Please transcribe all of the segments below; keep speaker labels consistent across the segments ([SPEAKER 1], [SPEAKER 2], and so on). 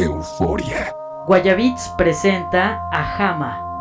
[SPEAKER 1] Euforia.
[SPEAKER 2] Guayabits presenta a Jama.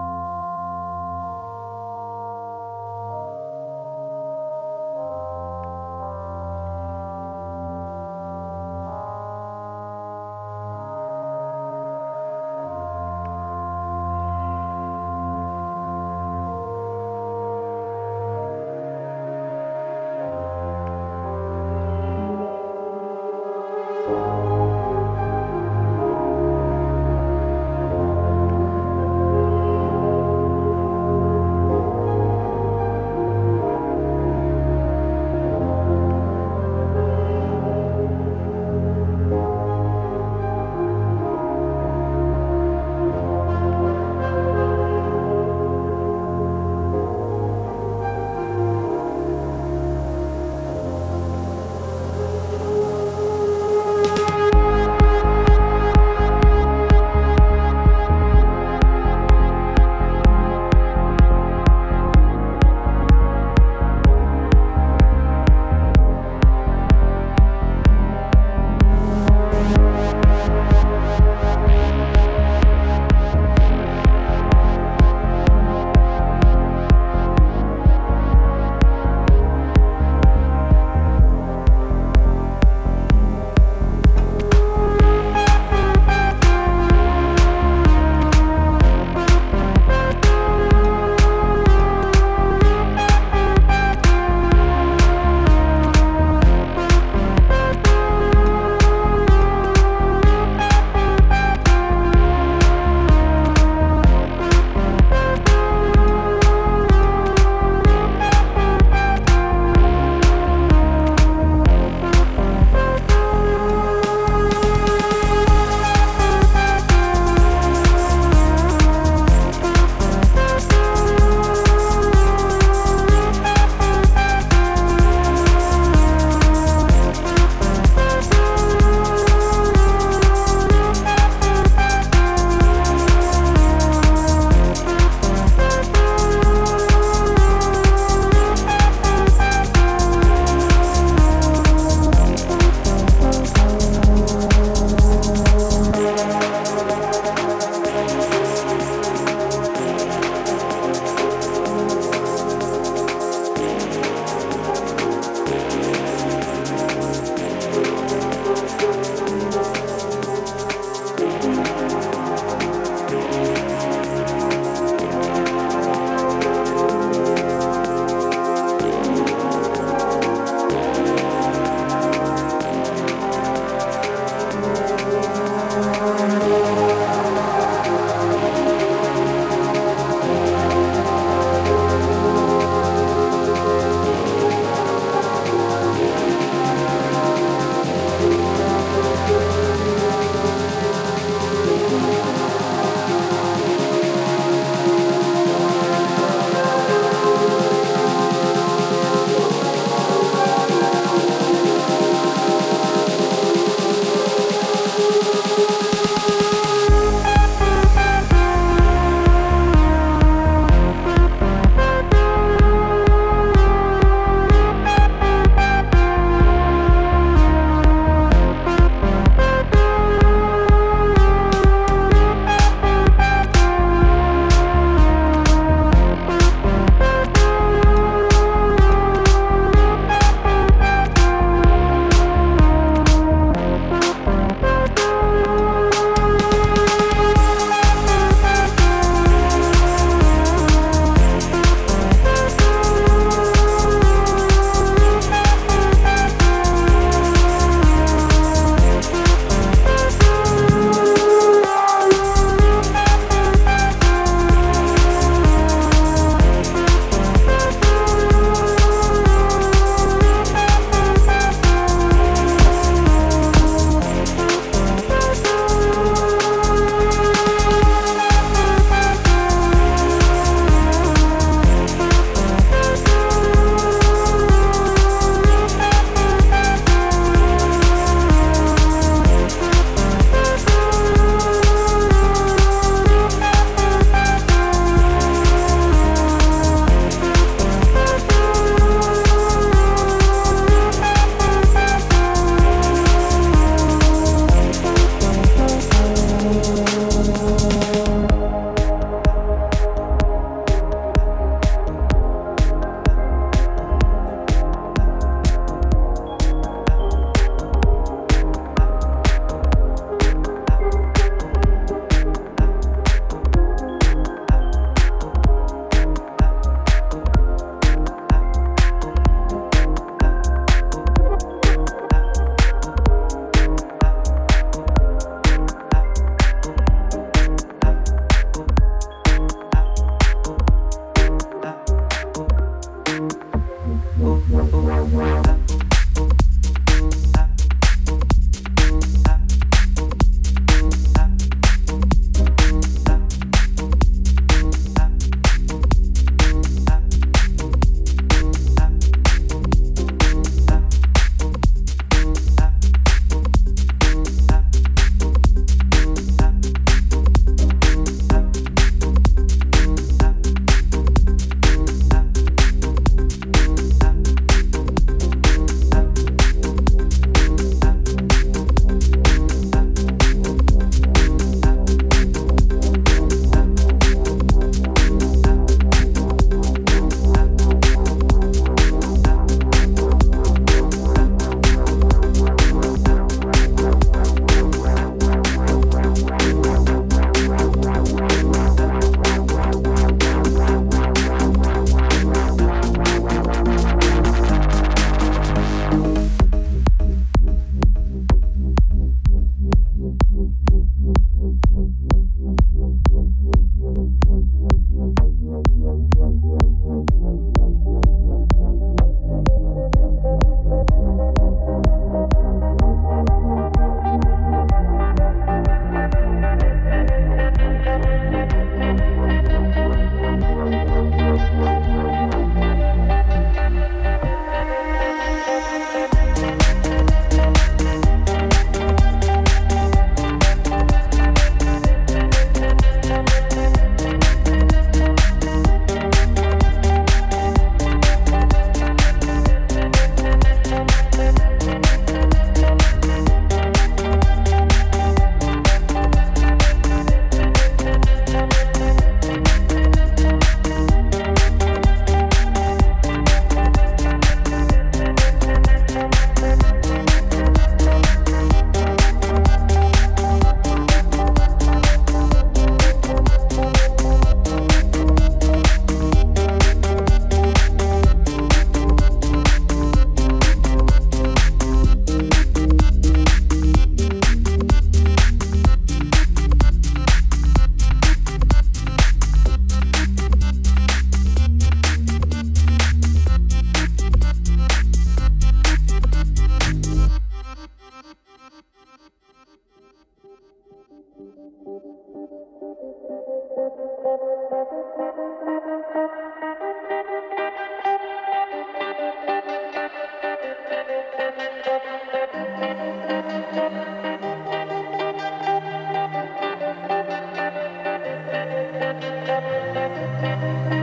[SPEAKER 3] Música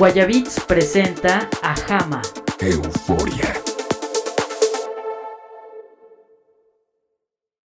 [SPEAKER 2] Guayabits presenta a Jama.
[SPEAKER 1] Euforia.